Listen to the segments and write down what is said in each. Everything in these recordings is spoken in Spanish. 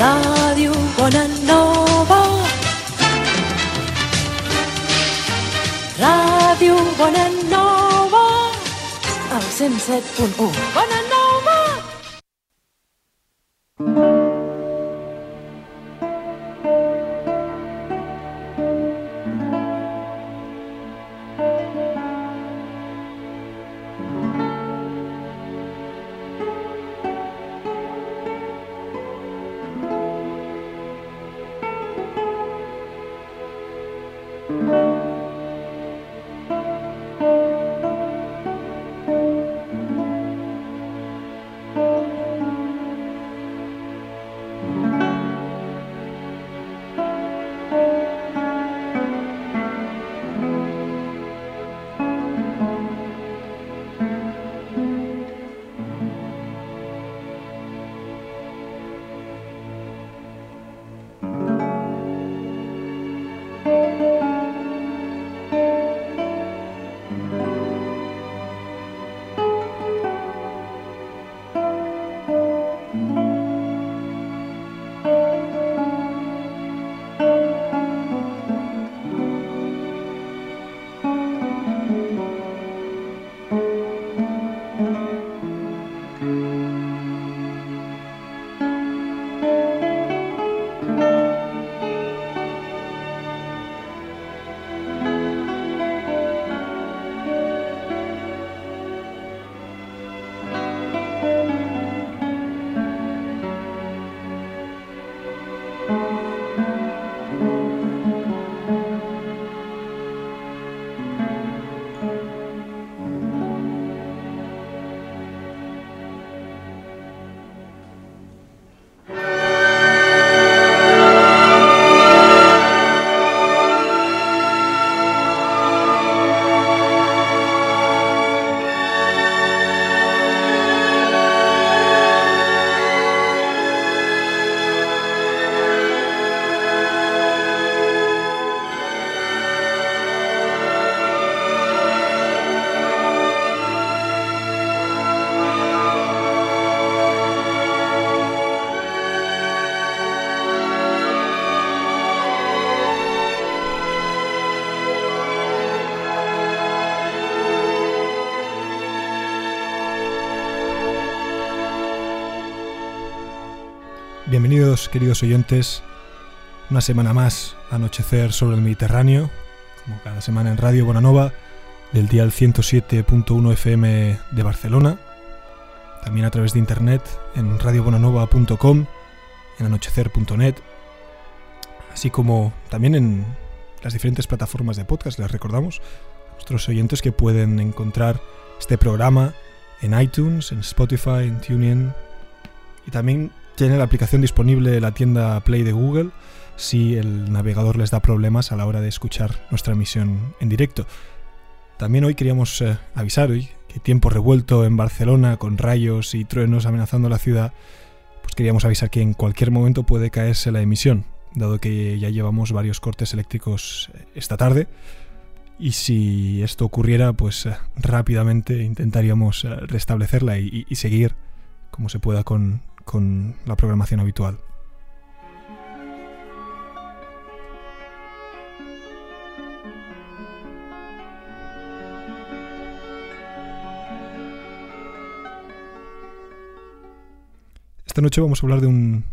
Ràdio Bonanova. Ràdio Bonanova. El 107.1. Bonanova. Queridos oyentes, una semana más, Anochecer sobre el Mediterráneo, como cada semana en Radio Bonanova, del dial 107.1 FM de Barcelona, también a través de internet en radiobonanova.com, en anochecer.net, así como también en las diferentes plataformas de podcast, les recordamos a nuestros oyentes que pueden encontrar este programa en iTunes, en Spotify, en TuneIn y también tiene la aplicación disponible en la tienda Play de Google si el navegador les da problemas a la hora de escuchar nuestra emisión en directo. También hoy queríamos eh, avisar hoy que tiempo revuelto en Barcelona con rayos y truenos amenazando la ciudad, pues queríamos avisar que en cualquier momento puede caerse la emisión, dado que ya llevamos varios cortes eléctricos eh, esta tarde. Y si esto ocurriera, pues eh, rápidamente intentaríamos eh, restablecerla y, y seguir como se pueda con, con la programación habitual. Esta noche vamos a hablar de un,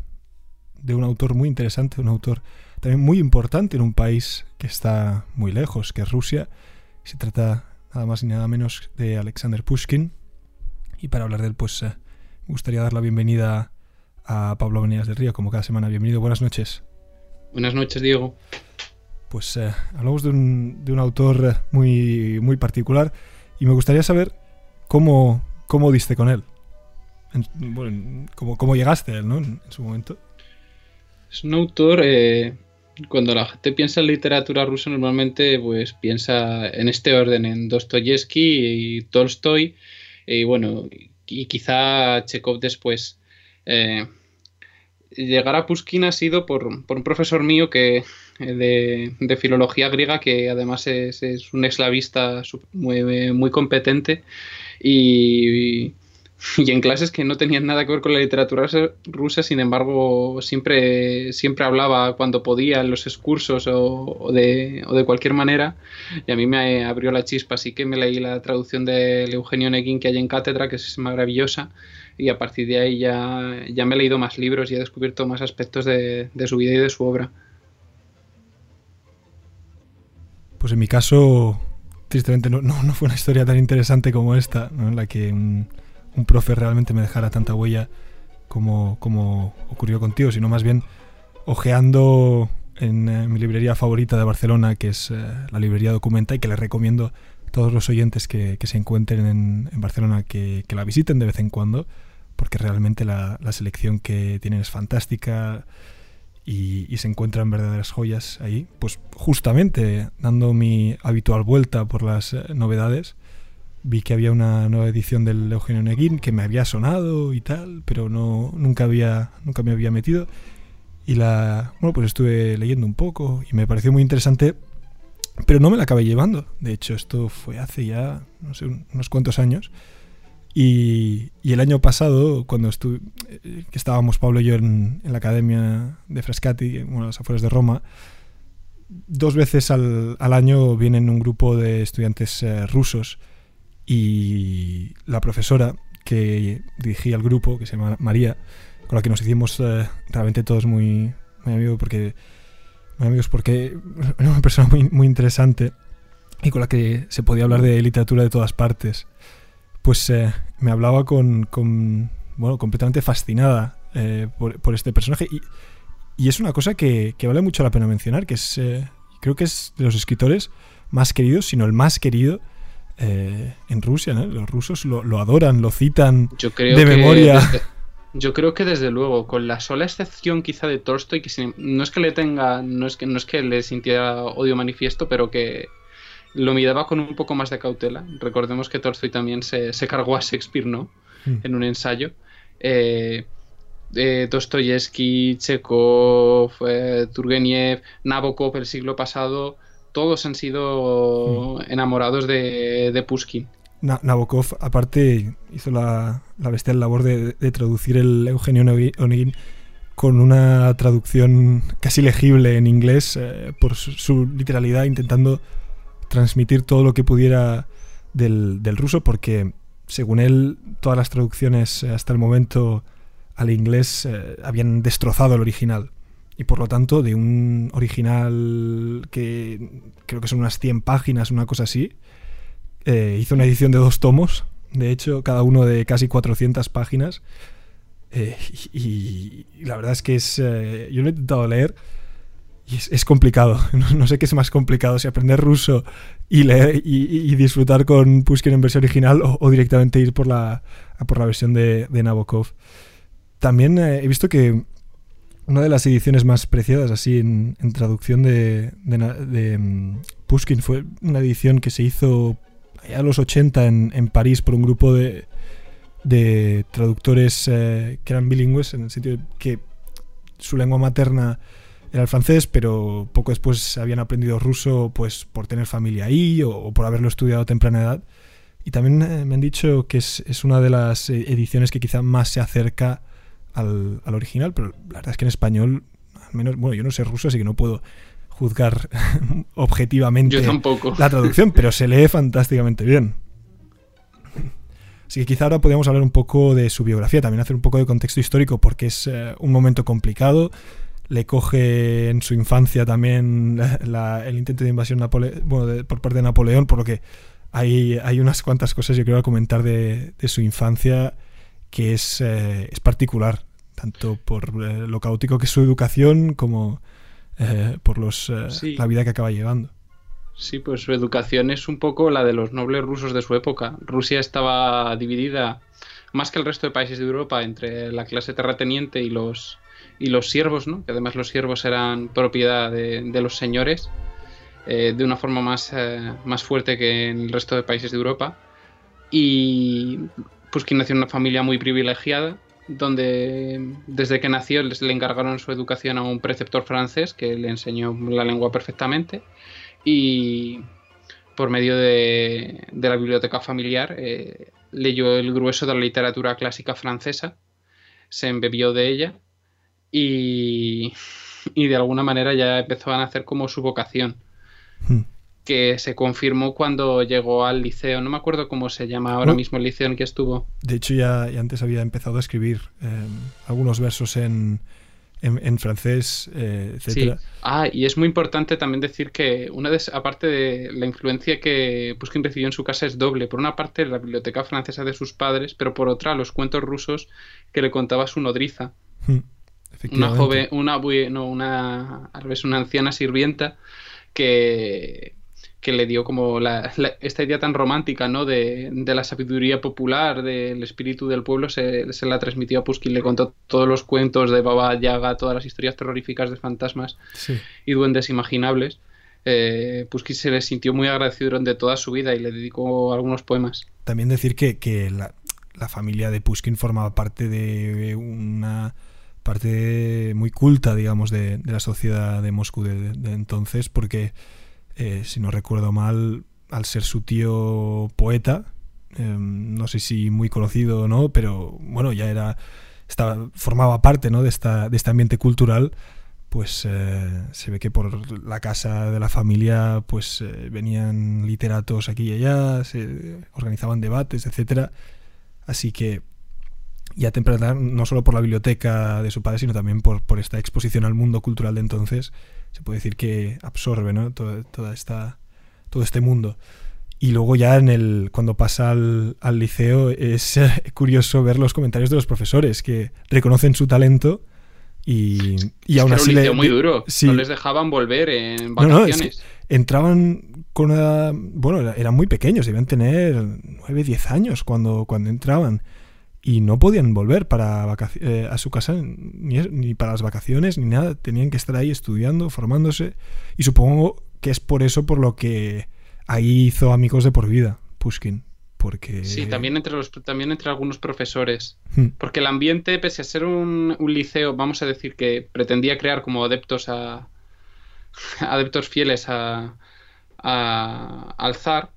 de un autor muy interesante, un autor también muy importante en un país que está muy lejos, que es Rusia. Se trata nada más y nada menos de Alexander Pushkin. Y para hablar de él, pues eh, me gustaría dar la bienvenida a Pablo Venegas del Río, como cada semana. Bienvenido, buenas noches. Buenas noches, Diego. Pues eh, hablamos de un, de un autor muy, muy particular y me gustaría saber cómo, cómo diste con él. En- bueno, cómo, cómo llegaste a él, ¿no? En, en su momento. Es un autor, eh, cuando la gente piensa en literatura rusa, normalmente pues piensa en este orden, en Dostoyevsky y Tolstoy, y bueno, y quizá Chekhov después. Eh, llegar a Pushkin ha sido por, por un profesor mío que eh, de, filología griega, que además es, es un eslavista muy, muy competente, y en clases que no tenían nada que ver con la literatura rusa, sin embargo, siempre, siempre hablaba cuando podía en los excursos o, de, o, de, cualquier manera, y a mí me abrió la chispa, así que me leí la traducción de Eugenio Neguín que hay en cátedra, que es maravillosa, y a partir de ahí ya, ya me he leído más libros y he descubierto más aspectos de, de su vida y de su obra. Pues en mi caso, tristemente no, no, no fue una historia tan interesante como esta, ¿no? en la que un, un, profe realmente me dejara tanta huella como, ocurrió contigo, sino más bien ojeando en eh, mi librería favorita de Barcelona, que es eh, la librería Documenta, y que les recomiendo a todos los oyentes que, se encuentren en, Barcelona que, la visiten de vez en cuando, porque realmente la, selección que tienen es fantástica y, y, se encuentran verdaderas joyas ahí. Pues justamente dando mi habitual vuelta por las eh, novedades, vi que había una nueva edición del Eugenio Neguín que me había sonado y tal, pero no nunca había nunca me había metido y la bueno, pues estuve leyendo un poco y me pareció muy interesante, pero no me la acabé llevando. De hecho, esto fue hace ya no sé unos cuantos años. Y, y, el año pasado, cuando estuve, eh, que estábamos Pablo y yo en, en la Academia de Frascati, bueno, a las afueras de Roma, dos veces al, al, año vienen un grupo de estudiantes eh, rusos y la profesora que dirigía el grupo, que se llama María, con la que nos hicimos eh, realmente todos muy, muy amigos porque muy amigos porque era una persona muy, muy interesante y con la que se podía hablar de literatura de todas partes pues eh, me hablaba con, con, bueno, completamente fascinada eh, por, por, este personaje. Y, y, es una cosa que, que, vale mucho la pena mencionar, que es, eh, creo que es de los escritores más queridos, sino el más querido eh, en Rusia. ¿no? Los rusos lo, lo, adoran, lo citan yo creo de memoria. Desde, yo creo que desde luego, con la sola excepción quizá de Tolstoy, que sin, no es que le tenga, no es que, no es que le sintiera odio manifiesto, pero que lo miraba con un poco más de cautela. Recordemos que Tolstoy también se, se cargó a Shakespeare, ¿no? Mm. En un ensayo. Eh, eh, Dostoyevsky, Chekhov, eh, Turgenev, Nabokov el siglo pasado, todos han sido mm. enamorados de, de Pushkin. Na Nabokov, aparte, hizo la, la bestial labor de, de, traducir el Eugenio Onegin con una traducción casi legible en inglés eh, por su, su literalidad, intentando transmitir todo lo que pudiera del, del, ruso, porque según él, todas las traducciones eh, hasta el momento al inglés eh, habían destrozado el original. Y por lo tanto, de un original que creo que son unas 100 páginas, una cosa así, eh, hizo una edición de dos tomos, de hecho, cada uno de casi 400 páginas. Eh, y, la verdad es que es. Eh, yo lo he intentado leer y es, complicado. No, sé qué es más complicado, si aprender ruso y leer y, disfrutar con Pushkin en versión original o, directamente ir por la, por la versión de, de Nabokov. También eh, he visto que una de las ediciones más preciadas así en, en traducción de, de, de, um, Pushkin fue una edición que se hizo a los 80 en, en París por un grupo de, de traductores eh, que eran bilingües, en el sentido que su lengua materna era el francés, pero poco después habían aprendido ruso pues por tener familia ahí o, o por haberlo estudiado a temprana edad. Y también eh, me han dicho que es, es, una de las ediciones que quizá más se acerca al, al, original, pero la verdad es que en español, al menos, bueno, yo no sé ruso, así que no puedo juzgar objetivamente la traducción, pero se lee fantásticamente bien. Así que quizá ahora podríamos hablar un poco de su biografía, también hacer un poco de contexto histórico, porque es eh, un momento complicado. Le coge en su infancia también la, la, el intento de invasión Napole bueno, de, por parte de Napoleón, por lo que hay, hay unas cuantas cosas yo quiero comentar de, de su infancia que es, eh, es particular, tanto por eh, lo caótico que es su educación como eh, por los, sí. la vida que acaba llevando. Sí, pues su educación es un poco la de los nobles rusos de su época. Rusia estaba dividida más que el resto de países de Europa entre la clase terrateniente y los y los siervos, ¿no? que además los siervos eran propiedad de, de los señores, eh, de una forma más, eh, más fuerte que en el resto de países de Europa. Y Pushkin nació en una familia muy privilegiada, donde desde que nació les, le encargaron su educación a un preceptor francés que le enseñó la lengua perfectamente. Y por medio de, de la biblioteca familiar, eh, leyó el grueso de la literatura clásica francesa, se embebió de ella y, y de alguna manera ya empezó a nacer como su vocación. Hmm. Que se confirmó cuando llegó al liceo. No me acuerdo cómo se llama ahora No. mismo el liceo en que estuvo. De hecho, ya, ya antes había empezado a escribir eh, algunos versos en, en, en francés, eh, Sí. etcétera. Ah, y es muy importante también decir que una de, aparte de la influencia que Pushkin recibió en su casa es doble. Por una parte, la biblioteca francesa de sus padres, pero por otra, los cuentos rusos que le contaba su nodriza. Hmm. Una joven, una, no, una, una anciana sirvienta que, que le dio como la- la- esta idea tan romántica, ¿no? De, de la sabiduría popular, del espíritu del pueblo, se, se la transmitió a Pushkin. Le contó todos los cuentos de Baba Yaga, todas las historias terroríficas de fantasmas Sí. y duendes imaginables. Eh, Pushkin se le sintió muy agradecido durante toda su vida y le dedicó algunos poemas. También decir que, que la, la familia de Pushkin formaba parte de una parte muy culta, digamos, de, de la sociedad de Moscú de, de entonces, porque, eh, si no recuerdo mal, al ser su tío poeta, eh, no sé si muy conocido o no, pero bueno, ya era, estaba, formaba parte ¿no? de, esta, de este ambiente cultural, pues eh, se ve que por la casa de la familia pues eh, venían literatos aquí y allá, se organizaban debates, etcétera. Así que ya temprana, no solo por la biblioteca de su padre, sino también por, por esta exposición al mundo cultural de entonces, se puede decir que absorbe ¿no? toda, toda esta, todo este mundo. Y luego ya en el cuando pasa al, al liceo es eh, curioso ver los comentarios de los profesores que reconocen su talento y, y Es aún que era así un le- liceo muy le- duro. sí. No les dejaban volver en No, no, es vacaciones. entraban con una... Bueno, era- eran muy pequeños, debían tener 9, 10 años cuando, cuando entraban. Y no podían volver para eh, a su casa ni, ni para las vacaciones ni nada. Tenían que estar ahí estudiando, formándose. Y supongo que es por eso por lo que ahí hizo amigos de por vida, Pushkin. Porque... Sí, también entre, los, también entre algunos profesores. Hmm, Porque el ambiente, pese a ser un, un liceo, vamos a decir que pretendía crear como adeptos a adeptos fieles a, a- al zar,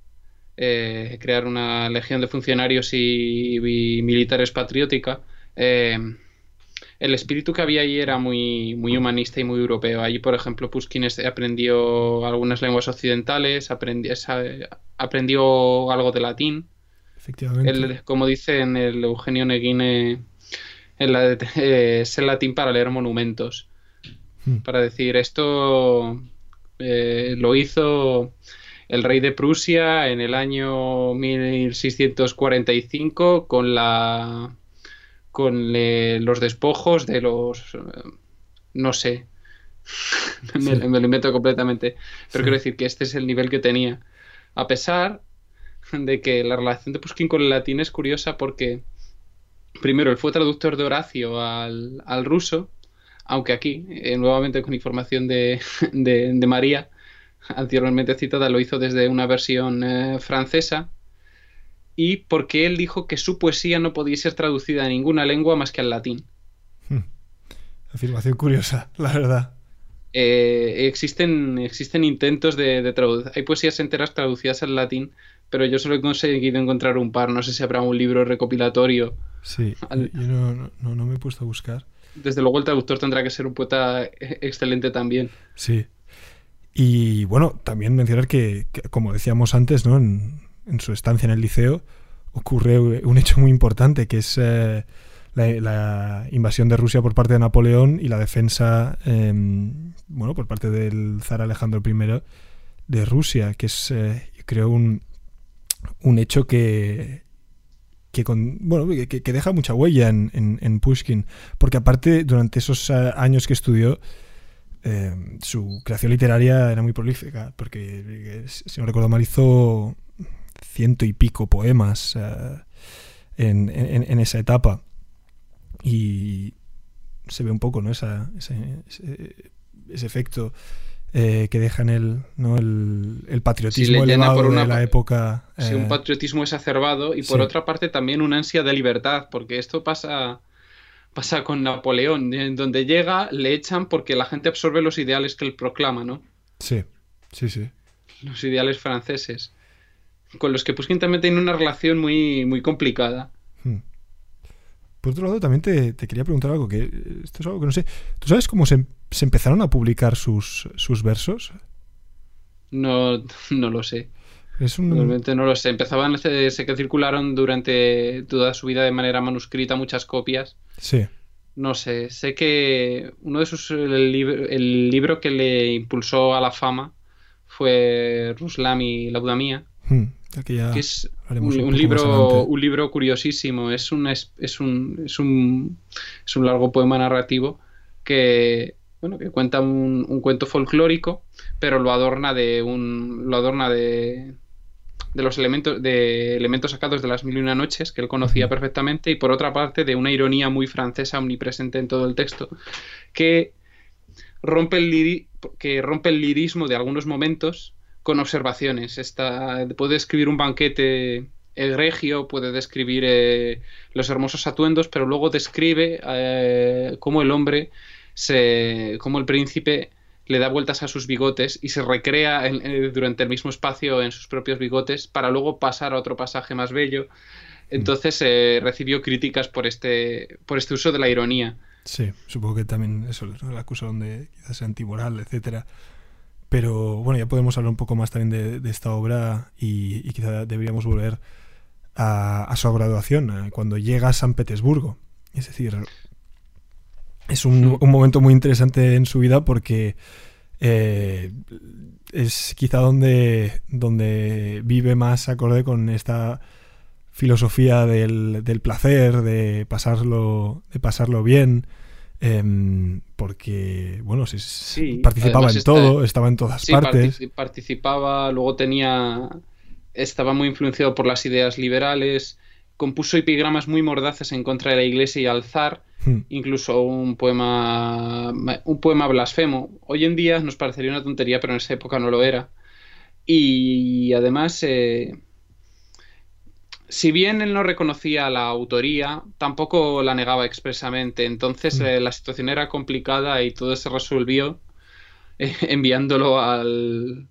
eh, crear una legión de funcionarios y, y militares patriótica. eh, el espíritu que había allí era muy, muy humanista y muy europeo. Allí, por ejemplo, Pushkin aprendió algunas lenguas occidentales, aprendió algo de latín. efectivamente. Como dice en el Eugenio Neguine, en la de- eh, es el latín para leer monumentos. Hmm. Para decir, esto eh, lo hizo el rey de Prusia en el año 1645 con la con eh, los despojos de los eh, no sé me, Sí. me lo invento completamente pero Sí. quiero decir que este es el nivel que tenía a pesar de que la relación de Pushkin con el latín es curiosa porque primero él fue traductor de Horacio al, al ruso aunque aquí, eh, nuevamente con información de, de- de María, anteriormente citada, lo hizo desde una versión eh, francesa, y porque él dijo que su poesía no podía ser traducida a ninguna lengua más que al latín. Hmm. Afirmación curiosa, la verdad. Eh, existen, existen intentos de, de traducir. Hay poesías enteras traducidas al latín, pero yo solo he conseguido encontrar un par. No sé si habrá un libro recopilatorio. Sí, Al- yo no, no- no, no me he puesto a buscar. Desde luego, el traductor tendrá que ser un poeta eh, excelente también. Sí. Y bueno, también mencionar que, como decíamos antes, ¿no? En, en su estancia en el liceo ocurre un hecho muy importante, que es eh, la, invasión de Rusia por parte de Napoleón y la defensa, eh, bueno, por parte del zar Alejandro I de Rusia, que es, eh, creo, un, un hecho que, que, con, bueno, que, deja mucha huella en, en, en, Pushkin, porque aparte durante esos uh, años que estudió, eh, su creación literaria era muy prolífica, porque eh, si no recuerdo mal hizo ciento y pico poemas uh, en, en, en, esa etapa y se ve un poco ¿no? Esa, ese, ese, ese efecto eh, que deja en él ¿no? el, el patriotismo sí, elevado por una, de la época. Sí, un patriotismo exacerbado y por sí. otra parte también una ansia de libertad, porque esto pasa, pasa con Napoleón, en donde llega, le echan porque la gente absorbe los ideales que él proclama, ¿no? Sí, sí, sí. Los ideales franceses. con los que Pushkin también tiene una relación muy, muy complicada. Hmm. Por otro lado, también te, quería preguntar algo, que esto es algo que no sé. ¿Tú sabes cómo se, empezaron a publicar sus, sus versos? No, no lo sé. Realmente no lo sé. Empezaban, se que circularon durante toda su vida de manera manuscrita muchas copias. Sí. No sé, sé que uno de sus. El, el libro que le impulsó a la fama fue Ruslam y la Mía. Hmm, que es un, libro, un libro curiosísimo. Es un, es, un, es, un, es un largo poema narrativo que, bueno, que cuenta un, un cuento folclórico, pero lo adorna de un. lo adorna de de los elementos, de elementos sacados de las mil y una noches, que él conocía perfectamente, y por otra parte de una ironía muy francesa omnipresente en todo el texto, que rompe el, que rompe el lirismo de algunos momentos con observaciones. Esta, puede describir un banquete egregio, puede describir eh, los hermosos atuendos, pero luego describe eh, cómo el hombre, se, cómo el príncipe le da vueltas a sus bigotes y se recrea eh, durante el mismo espacio en sus propios bigotes para luego pasar a otro pasaje más bello. Entonces eh, recibió críticas por este, por este uso de la ironía. Sí, supongo que también eso la acusaron de quizás antimoral, etcétera. Pero bueno, ya podemos hablar un poco más también de, esta obra y, y, quizá deberíamos volver a, su graduación, cuando llega a San Petersburgo. Es decir, es un, momento muy interesante en su vida porque eh, es quizá donde, donde vive más acorde con esta filosofía del, placer, de pasarlo, de pasarlo bien. Em, porque, bueno, sí, participaba en todo, estaba en todas partes. Participaba, luego tenía. Estaba muy influenciado por las ideas liberales, compuso epigramas muy mordaces en contra de la iglesia y al zar Hmm. incluso un poema, un poema blasfemo. Hoy en día nos parecería una tontería, pero en esa época no lo era. Y además, eh, si bien él no reconocía la autoría, tampoco la negaba expresamente. Entonces hmm. eh, la situación era complicada y todo se resolvió eh, enviándolo al,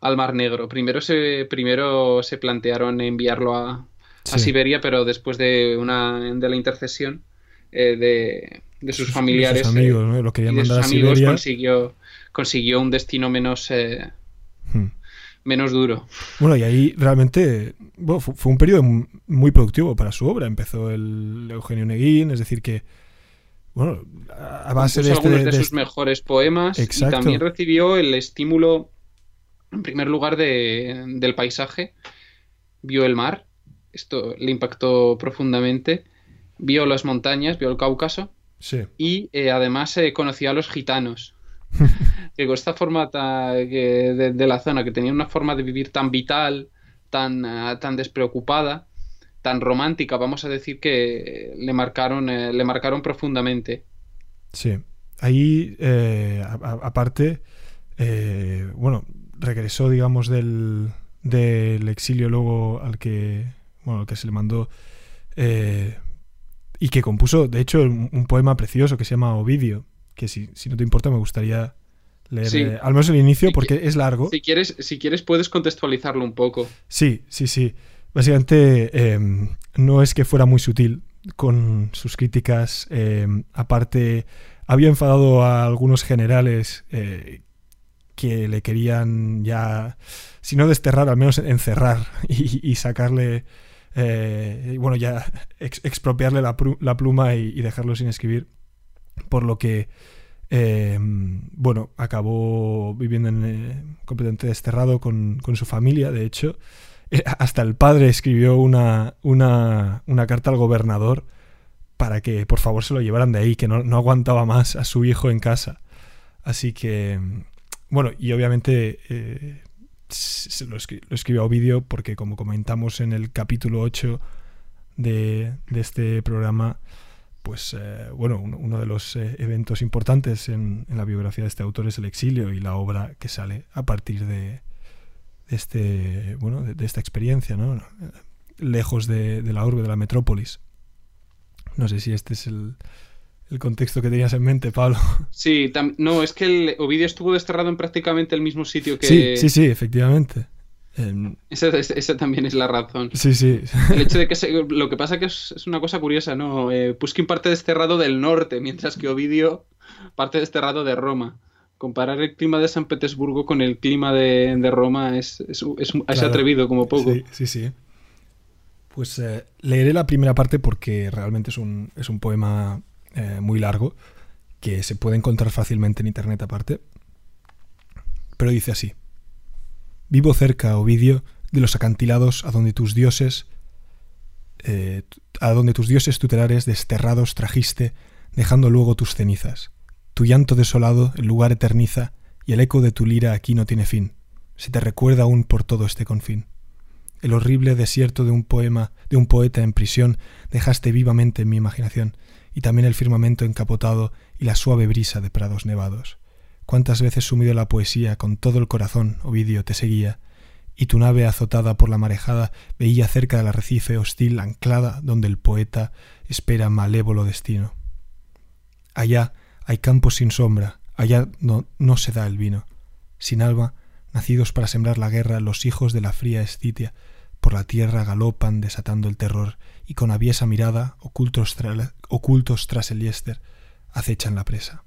al, Mar Negro. Primero se, primero se plantearon enviarlo a, a Siberia, pero después de, una, de la intercesión eh, de, sus, familiares. amigos, ¿no? Lo querían mandar a Siberia. Consiguió, consiguió un destino menos, eh, hmm. menos duro. Bueno, y ahí realmente fue, un periodo muy productivo para su obra. Empezó el Eugenio Neguín, es decir, que. Bueno, a base de, este, algunos de, sus mejores poemas y también recibió el estímulo, en primer lugar, de, del paisaje. Vio el mar, esto le impactó profundamente vio las montañas, vio el Cáucaso y eh, además eh, conocía a los gitanos. que con esta forma de, la zona, que tenía una forma de vivir tan vital, tan, ah, tan despreocupada, tan romántica, vamos a decir que le marcaron, eh, le marcaron profundamente. Sí, ahí aparte, bueno, regresó, digamos, del, del exilio luego al que, bueno, que se le mandó y que compuso, de hecho, un, poema precioso que se llama Ovidio, que si, no te importa me gustaría leer eh, al menos el inicio porque es largo. Si quieres, si quieres puedes contextualizarlo un poco. Sí, sí, sí. Básicamente em, no es que fuera muy sutil con sus críticas. Em, aparte, había enfadado a algunos generales eh, que le querían ya, si no desterrar, al menos encerrar y sacarle eh, bueno, ya expropiarle la, pluma y, dejarlo sin escribir, por lo que, eh, bueno, acabó viviendo en, eh, completamente desterrado con, su familia, de hecho, hasta el padre escribió una, carta al gobernador para que por favor se lo llevaran de ahí, que no, no aguantaba más a su hijo en casa. Así que, bueno, y obviamente lo, escribió a Ovidio porque como comentamos en el capítulo 8 de, este programa, pues eh, bueno, uno, de los eh, eventos importantes en, la biografía de este autor es el exilio y la obra que sale a partir de, este, bueno, de, esta experiencia, ¿no? lejos de, de la urbe, de la metrópolis. No sé si este es el, el contexto que tenías en mente, Pablo. Sí, no, es que el Ovidio estuvo desterrado en prácticamente el mismo sitio que. Sí, sí, sí, efectivamente. Em, esa, esa- esa también es la razón. sí, sí. El hecho de que se- lo que pasa que es, es una cosa curiosa, ¿no? Eh, Pushkin parte desterrado del norte, mientras que Ovidio parte desterrado de Roma. Comparar el clima de San Petersburgo con el clima de, de Roma es, es, es- es Claro. atrevido como poco. Sí, sí, sí. Pues eh, leeré la primera parte porque realmente es un, es un poema eh, muy largo que se puede encontrar fácilmente en internet aparte. Pero dice así. Vivo cerca, Ovidio, de los acantilados a donde tus dioses eh, a donde tus dioses tutelares desterrados trajiste, dejando luego tus cenizas. Tu llanto desolado el lugar eterniza, y el eco de tu lira aquí no tiene fin. Se te recuerda aún por todo este confín. El horrible desierto de un poema, de un poeta en prisión, dejaste vivamente en mi imaginación, y también el firmamento encapotado y la suave brisa de prados nevados. Cuántas veces sumido la poesía, con todo el corazón, Ovidio, te seguía, y tu nave azotada por la marejada veía cerca del arrecife hostil anclada donde el poeta espera malévolo destino. Allá hay campos sin sombra, allá no, no se da el vino. Sin alma, nacidos para sembrar la guerra, los hijos de la fría Escitia, por la tierra galopan desatando el terror, y con aviesa mirada, ocultos, ocultos tras el yester, acechan la presa.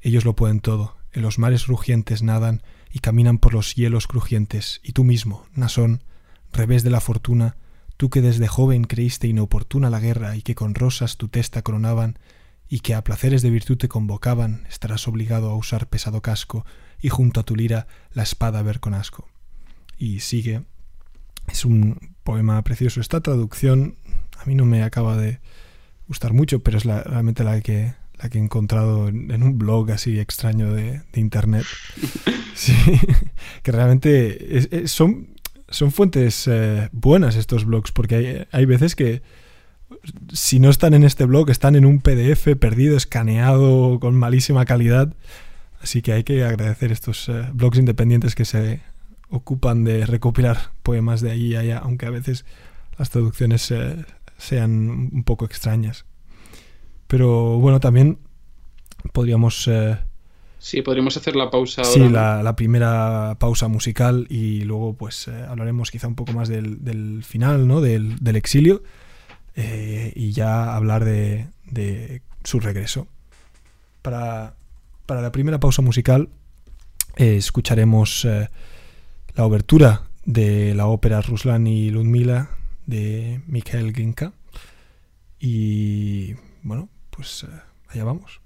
Ellos lo pueden todo, en los mares rugientes nadan y caminan por los hielos crujientes, y tú mismo, Nasón, revés de la fortuna, tú que desde joven creíste inoportuna la guerra y que con rosas tu testa coronaban, y que a placeres de virtud te convocaban, estarás obligado a usar pesado casco y junto a tu lira la espada ver con asco. Y sigue. Es un poema precioso. Esta traducción a mí no me acaba de gustar mucho, pero es la, realmente la que, la que he encontrado en, en un blog así extraño de, de internet. Sí, que realmente es- es- son, son fuentes eh, buenas estos blogs, porque hay, hay veces que si no están en este blog, están en un PDF perdido, escaneado, con malísima calidad. Así que hay que agradecer estos eh, blogs independientes que se ocupan de recopilar poemas de allí y allá, aunque a veces las traducciones eh, sean un poco extrañas. Pero bueno, también podríamos... eh, Sí, podríamos hacer la pausa ahora. Sí, ¿no? la, la primera pausa musical y luego pues eh, hablaremos quizá un poco más del, del final, ¿no? Del, del exilio eh, y ya hablar de, de su regreso. Para, para la primera pausa musical escucharemos la obertura de la ópera Ruslan y Ludmila de Mikhail Glinka y bueno, pues eh, allá vamos.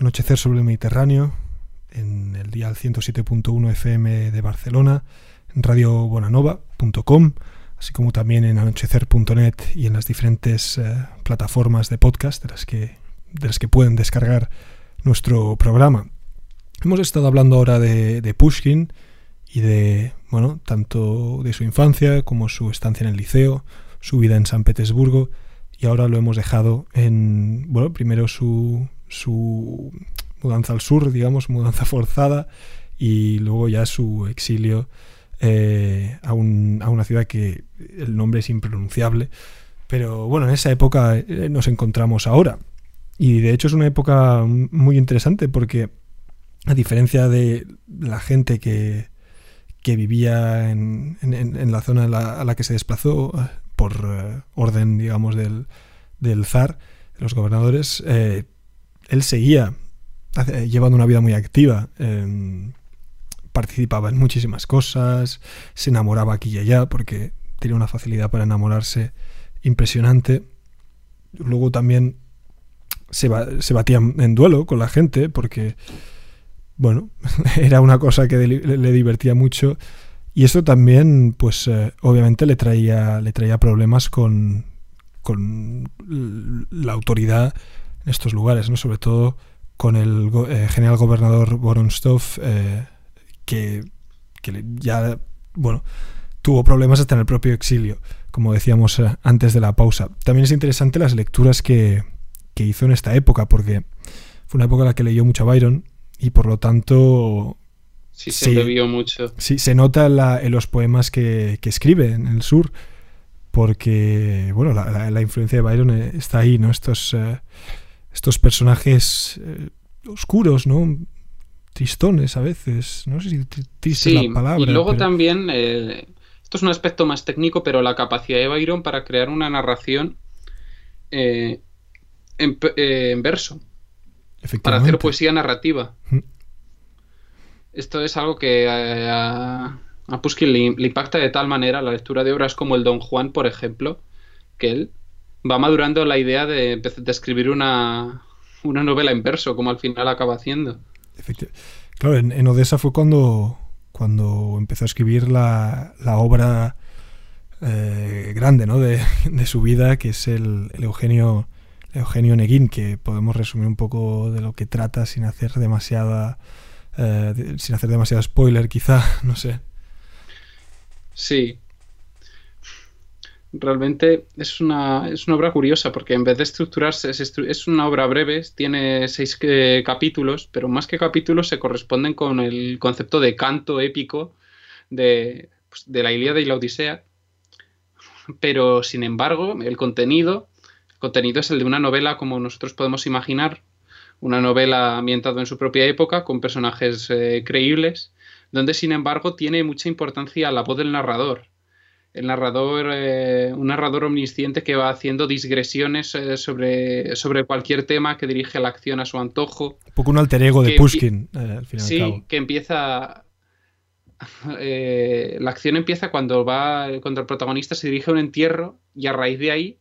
Anochecer sobre el Mediterráneo en el dial 107.1 FM de Barcelona, en radiobonanova.com, así como también en anochecer.net y en las diferentes eh, plataformas de podcast de las, que, de las que pueden descargar nuestro programa. Hemos estado hablando ahora de Pushkin y de, bueno, tanto de su infancia como su estancia en el liceo, su vida en San Petersburgo y ahora lo hemos dejado en, bueno, primero su, su mudanza al sur, digamos, mudanza forzada y luego ya su exilio eh, a, un, a, una ciudad que el nombre es impronunciable. Pero bueno, en esa época eh, nos encontramos ahora. Y de hecho es una época muy interesante porque a diferencia de la gente que, que vivía en, la zona a la, que se desplazó eh, por orden, digamos, del, del zar, los gobernadores, él seguía llevando una vida muy activa. Em, participaba en muchísimas cosas, se enamoraba aquí y allá porque tenía una facilidad para enamorarse impresionante. Luego también se, batía en duelo con la gente porque, bueno, era una cosa que le divertía mucho. Y esto también, pues eh, obviamente le traía, le traía problemas con, con la autoridad en estos lugares, ¿no? Sobre todo con el eh, general gobernador Voronstov, eh, que, ya, bueno, tuvo problemas hasta en el propio exilio, como decíamos eh, antes de la pausa. También es interesante las lecturas que, hizo en esta época, porque fue una época en la que leyó mucho a Byron y por lo tanto... Sí, se bebió mucho. Sí, se nota en, los poemas que, escribe en el sur, porque, bueno, la, influencia de Byron está ahí, ¿no? Estos estos personajes eh, oscuros, ¿no? Tristones a veces, no sé si triste la palabra. Y luego también, eh, esto es un aspecto más técnico, pero la capacidad de Byron para crear una narración eh, en, verso. Para hacer poesía narrativa. Esto es algo que a, a Pushkin le, le, impacta de tal manera la lectura de obras como el Don Juan, por ejemplo, que él va madurando la idea de, escribir una, novela en verso, como al final acaba haciendo. Claro, en, Odessa fue cuando, cuando empezó a escribir la, obra eh, grande ¿no? de, su vida, que es el, Eugenio, Eugenio Neguín, que podemos resumir un poco de lo que trata sin hacer demasiada. Eh, sin hacer demasiado spoiler, quizá, no sé. Sí, realmente es una, es una obra curiosa porque en vez de estructurarse, es, una obra breve, tiene seis eh, capítulos, pero más que capítulos se corresponden con el concepto de canto épico de, pues, de la Ilíada y la Odisea. Pero, sin embargo, el contenido, el contenido es el de una novela como nosotros podemos imaginar, una novela ambientada en su propia época, con personajes eh, creíbles, donde, sin embargo, tiene mucha importancia la voz del narrador el narrador, eh, un narrador omnisciente que va haciendo digresiones eh, sobre, sobre cualquier tema que dirige la acción a su antojo. Un poco un alter ego de Pushkin, eh, al final. Sí, que empieza. la acción empieza cuando va contra el protagonista, se dirige a un entierro y a raíz de ahí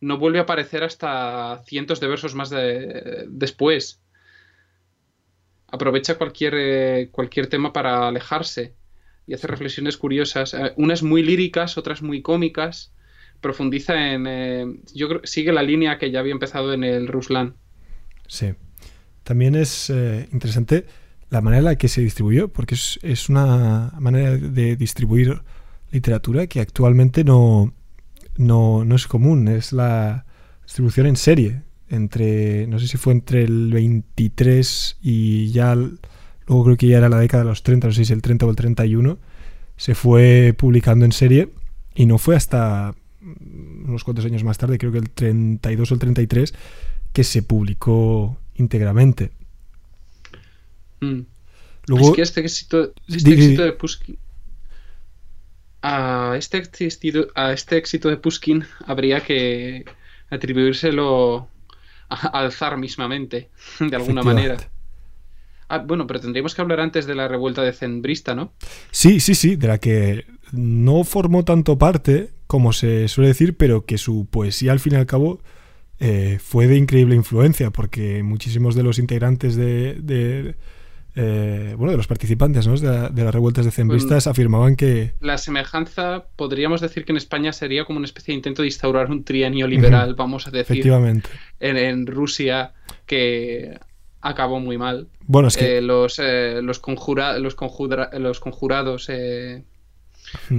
no vuelve a aparecer hasta cientos de versos más después. Aprovecha cualquier, cualquier tema para alejarse y hace reflexiones curiosas, eh, unas muy líricas, otras muy cómicas. Profundiza en. Eh, yo creo sigue la línea que ya había empezado en el Ruslan. Sí. También es eh, interesante la manera en la que se distribuyó, porque es, una manera de distribuir literatura que actualmente no, no, no, es común. Es la distribución en serie. Entre. No sé si fue entre el 23 y ya luego creo que ya era la década de los 30, no sé si el 30 o el 31, se fue publicando en serie y no fue hasta unos cuantos años más tarde, creo que el 32 o el 33, que se publicó íntegramente. Mm. es que este éxito, este éxito de Pushkin a este éxito, a este éxito de Pushkin habría que atribuírselo al zar mismamente, de alguna manera. Ah, bueno, pero tendríamos que hablar antes de la revuelta de Zenbrista, ¿no? Sí, sí, sí, de la que no formó tanto parte, como se suele decir, pero que su poesía al fin y al cabo eh, fue de increíble influencia porque muchísimos de los integrantes de, de eh, bueno, de los participantes ¿no? de, las revueltas de cembristas afirmaban que... La semejanza, podríamos decir que en España sería como una especie de intento de instaurar un trienio liberal, vamos a decir. Efectivamente. En, Rusia, que acabó muy mal. Bueno, es que... Eh, los, los, conjura, los, los conjurados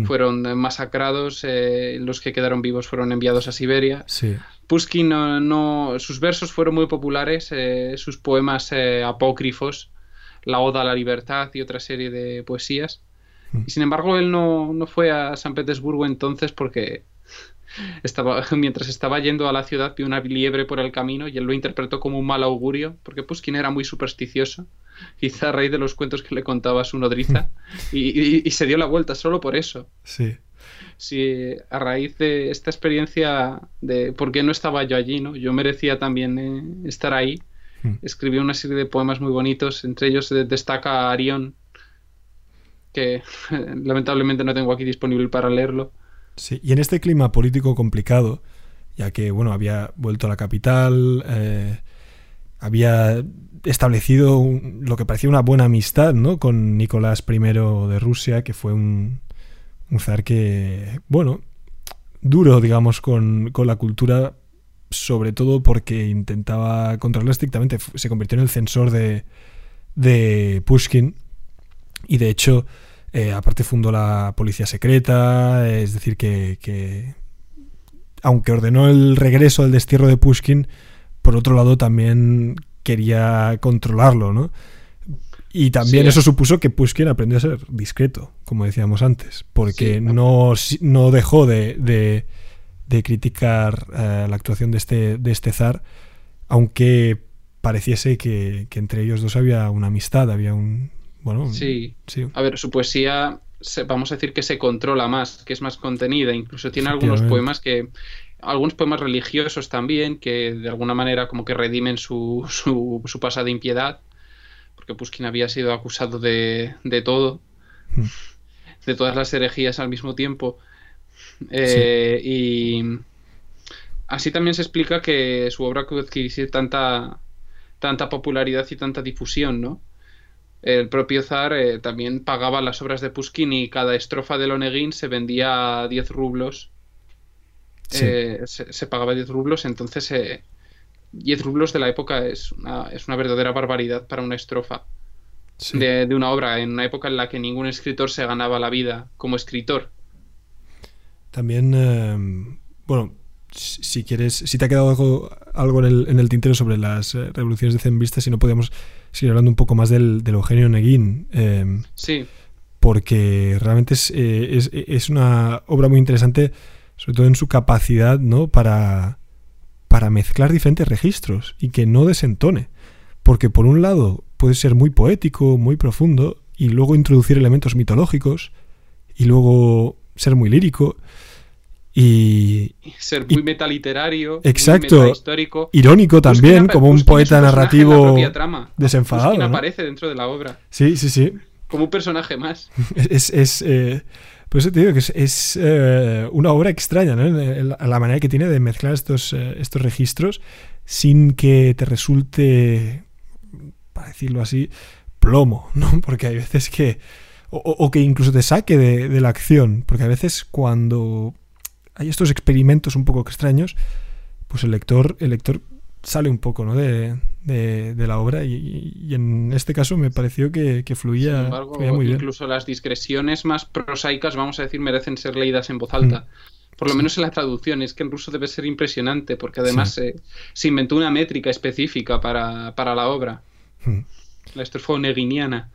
fueron masacrados, los que quedaron vivos fueron enviados a Siberia. Sí. Pushkin no, sus versos fueron muy populares, eh, sus poemas eh, apócrifos, La Oda a la Libertad y otra serie de poesías. Y sin embargo, él no, fue a San Petersburgo entonces porque estaba, mientras estaba yendo a la ciudad vio una liebre por el camino y él lo interpretó como un mal augurio, porque Pushkin era muy supersticioso, quizá a raíz de los cuentos que le contaba su nodriza, y, y se dio la vuelta solo por eso. Sí si a raíz de esta experiencia de por qué no estaba yo allí, ¿no? Yo merecía también eh, estar ahí. Hmm. Escribió una serie de poemas muy bonitos, entre ellos destaca Arión, que lamentablemente no tengo aquí disponible para leerlo. Sí, y en este clima político complicado, ya que bueno, había vuelto a la capital, eh, había establecido lo que parecía una buena amistad ¿no? con Nicolás I de Rusia, que fue un, un zar que, bueno, duro, digamos, con, la cultura, sobre todo porque intentaba controlarla estrictamente. Se convirtió en el censor de, de Pushkin y de hecho, eh, aparte fundó la policía secreta, es decir, que, que, aunque ordenó el regreso al destierro de Pushkin, por otro lado también quería controlarlo, ¿no? Y también eso supuso que Pushkin aprendió a ser discreto, como decíamos antes, porque no, no dejó de, de, criticar eh, la actuación de este, de este zar, aunque pareciese que, entre ellos dos había una amistad, había un... Bueno, sí. A ver, su poesía, vamos a decir que se controla más, que es más contenida, incluso tiene algunos poemas que... Algunos poemas religiosos también, que de alguna manera como que redimen su, su, su pasada impiedad porque Pushkin había sido acusado de, de todo, hmm. de todas las herejías al mismo tiempo. Eh, y así también se explica que su obra adquirió tanta, tanta popularidad y tanta difusión, ¿no? El propio zar eh, también pagaba las obras de Pushkin y cada estrofa del Onegin se vendía a 10 rublos. Eh, se, se, pagaba 10 rublos, entonces 10 rublos de la época es una, es una verdadera barbaridad para una estrofa de, una obra, en una época en la que ningún escritor se ganaba la vida como escritor. También, em, bueno, si quieres, si te ha quedado algo, algo en, el, en, el, tintero sobre las eh, revoluciones de Zenbista, si no podemos seguir hablando un poco más del, del Eugenio Neguín. Em, sí. Porque realmente es, eh, es, es, una obra muy interesante, sobre todo en su capacidad, ¿no? Para, para mezclar diferentes registros y que no desentone. Porque por un lado puede ser muy poético, muy profundo, y luego introducir elementos mitológicos, y luego ser muy lírico. Y. Ser muy metaliterario. Exacto. Muy histórico. Irónico también, como un poeta narrativo desenfadado. aparece dentro de la obra. Sí, sí, sí. Como un personaje más. Es. es eh, por eso te digo que es, eh, una obra extraña, ¿no? La manera que tiene de mezclar estos, eh, estos registros sin que te resulte, para decirlo así, plomo, ¿no? Porque hay veces que... O, que incluso te saque de, la acción, porque a veces cuando hay estos experimentos un poco extraños, pues el lector, el lector sale un poco ¿no? de, de, la obra y, en este caso me pareció que, fluía, muy bien. Incluso las discreciones más prosaicas, vamos a decir, merecen ser leídas en voz alta. Mm. Por lo menos en la traducción, es que en ruso debe ser impresionante, porque además se inventó una métrica específica para, la obra. Mm. La estrofa neguiniana,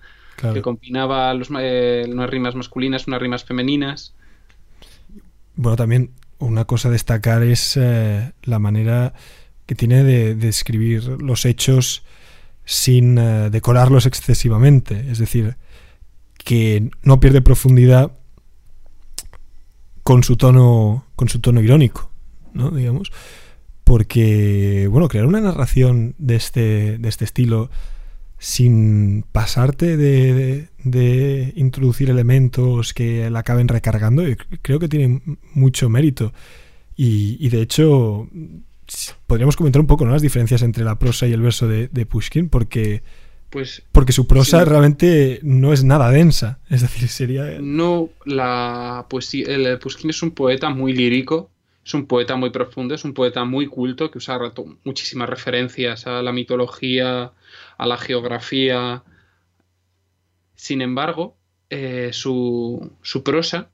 que combinaba los, eh, unas rimas masculinas, unas rimas femeninas. Bueno, también una cosa a destacar es eh, la manera que tiene de describir los hechos sin eh, decorarlos excesivamente. Es decir, que no pierde profundidad con su tono, con su tono irónico, ¿no? digamos. Porque, bueno, crear una narración de este, de este estilo sin pasarte de, de, introducir elementos que la acaben recargando, creo que tiene mucho mérito. Y, y de hecho, podríamos comentar un poco ¿no? las diferencias entre la prosa y el verso de, de Pushkin, porque, Pues porque su prosa Sí. realmente no es nada densa. Es decir, sería. no la poesía. El Pushkin es un poeta muy lírico, es un poeta muy profundo, es un poeta muy culto que usa muchísimas referencias a la mitología, a la geografía. Sin embargo, eh, su, su prosa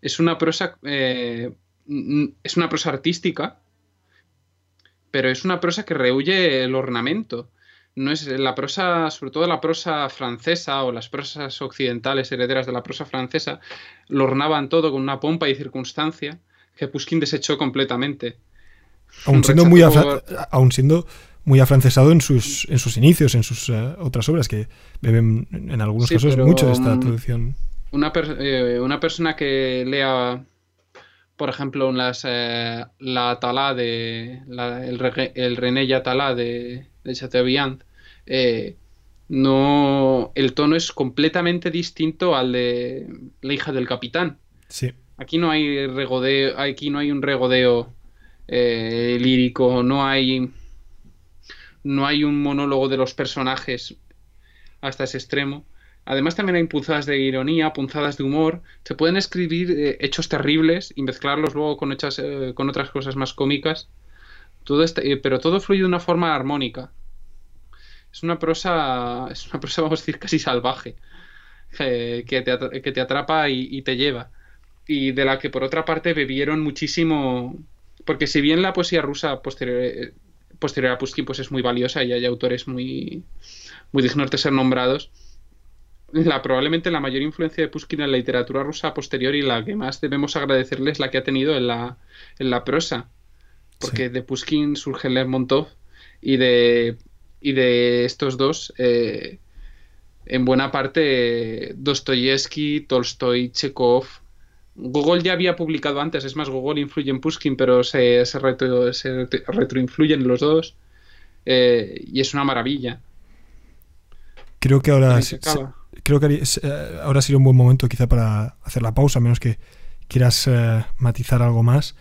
es una prosa eh, es una prosa artística, pero es una prosa que rehuye el ornamento. No es la prosa, sobre todo la prosa francesa o las prosas occidentales herederas de la prosa francesa, lo ornaban todo con una pompa y circunstancia que Pushkin desechó completamente. Aún siendo, muy aún siendo muy afrancesado en sus, en sus inicios, en sus eh, otras obras, que beben en algunos Sí, casos mucho de esta mm, tradición. una, per- eh, una persona que lea, por ejemplo, las, eh, la Atalá de la- el, el René y Atalá de, de Chateaubriand, eh, no, el tono es completamente distinto al de La hija del capitán. Sí. Aquí no hay regodeo, aquí no hay un regodeo eh, lírico, no hay no hay un monólogo de los personajes hasta ese extremo. Además también hay punzadas de ironía, punzadas de humor. Se pueden escribir eh, hechos terribles y mezclarlos luego con hechas, eh, con otras cosas más cómicas. Todo este- eh, pero todo fluye de una forma armónica. Es una prosa, es una prosa, vamos a decir, casi salvaje, que, te, que te atrapa y, y te lleva y de la que por otra parte bebieron muchísimo, porque si bien la poesía rusa posterior, posterior a Pushkin pues es muy valiosa y hay autores muy, muy dignos de ser nombrados, la, probablemente la mayor influencia de Pushkin en la literatura rusa posterior y la que más debemos agradecerle es la que ha tenido en la, en la prosa, porque Sí. de Pushkin surge Lermontov y de, y de estos dos... eh, en buena parte Dostoyevsky, Tolstoy, Chekhov, Gogol ya había publicado antes, es más, Gogol influye en Pushkin, pero se, se, retro- se retroinfluyen los dos. eh, y es una maravilla. Creo que ahora se- creo que eh, ahora sería un buen momento quizá para hacer la pausa, a menos que quieras eh, matizar algo más,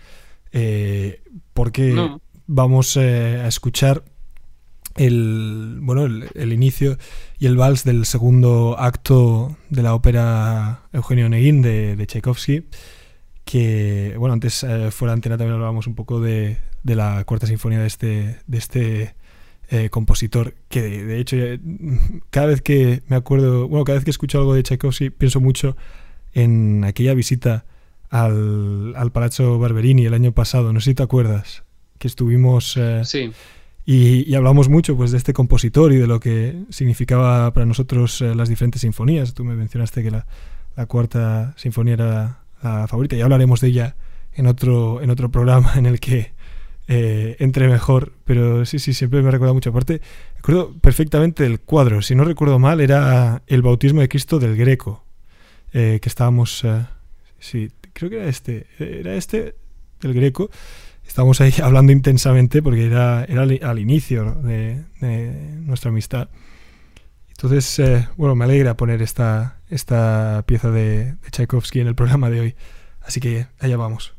eh, porque No. vamos a escuchar el bueno el, inicio y el vals del segundo acto de la ópera Eugenio Neguín de, de Tchaikovsky que bueno antes eh, fuera de antena también hablábamos un poco de, de la cuarta sinfonía de este de este eh, compositor que de, de hecho eh, cada vez que me acuerdo bueno cada vez que escucho algo de Tchaikovsky pienso mucho en aquella visita al, al Palazzo Barberini el año pasado. No sé si te acuerdas que estuvimos eh, Sí, y, hablamos mucho pues de este compositor y de lo que significaba para nosotros eh, las diferentes sinfonías. Tú me mencionaste que la, cuarta sinfonía era la favorita y hablaremos de ella en otro, en otro programa en el que eh, entre mejor. Pero sí, sí, siempre me recuerda mucho. Aparte, recuerdo perfectamente el cuadro. Si no recuerdo mal, era el bautismo de Cristo del Greco. eh, que estábamos... eh, sí, creo que era este. Era este del Greco. Estábamos ahí hablando intensamente porque era, era al, inicio de, de nuestra amistad. Entonces, eh, bueno, me alegra poner esta, esta pieza de, de Tchaikovsky en el programa de hoy. Así que allá vamos.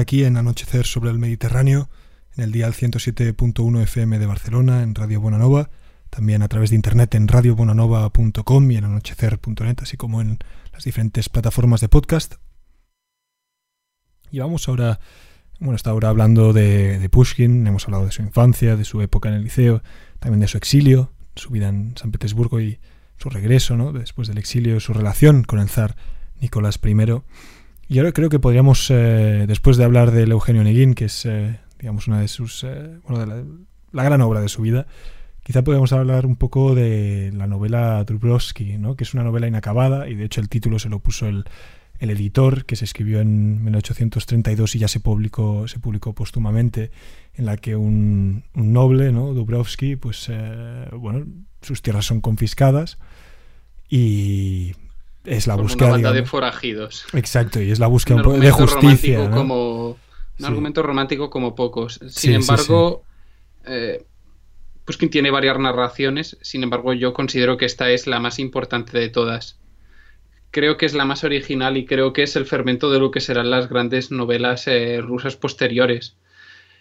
Aquí en Anochecer sobre el Mediterráneo, en el dial 107.1 FM de Barcelona, en Radio Bonanova, también a través de internet en radiobonanova.com y en anochecer.net, así como en las diferentes plataformas de podcast. Y vamos ahora, bueno, está ahora hablando de, de Pushkin, hemos hablado de su infancia, de su época en el liceo, también de su exilio, su vida en San Petersburgo y su regreso, ¿no? después del exilio, su relación con el zar Nicolás I. Y ahora creo que podríamos, eh, después de hablar del Eugenio Neguín, que es, eh, digamos, una de sus, eh, bueno, la, gran obra de su vida, quizá podríamos hablar un poco de la novela Dubrovsky, ¿no? que es una novela inacabada y de hecho el título se lo puso el, el editor, que se escribió en 1832 y ya se publicó, se publicó póstumamente, en la que un, un noble, ¿no? Dubrovsky, pues, bueno, sus tierras son confiscadas y es la búsqueda una de forajidos. Exacto, y es la búsqueda de justicia. Como, un argumento romántico como pocos. Sin embargo, eh, pues quien tiene varias narraciones, sin embargo yo considero que esta es la más importante de todas. Creo que es la más original y creo que es el fermento de lo que serán las grandes novelas eh, rusas posteriores.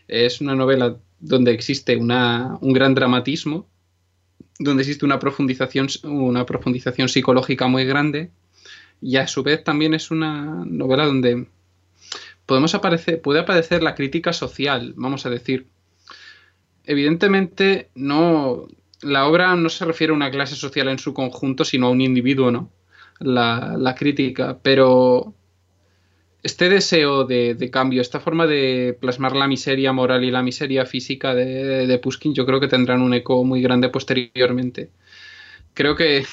Es una novela donde existe una, un gran dramatismo, donde existe una profundización, una profundización psicológica muy grande y a su vez también es una novela donde podemos aparecer, puede aparecer la crítica social, vamos a decir. Evidentemente, no, la obra no se refiere a una clase social en su conjunto, sino a un individuo, ¿no? La, la crítica, pero este deseo de, cambio, esta forma de plasmar la miseria moral y la miseria física de, de Pushkin, yo creo que tendrán un eco muy grande posteriormente. Creo que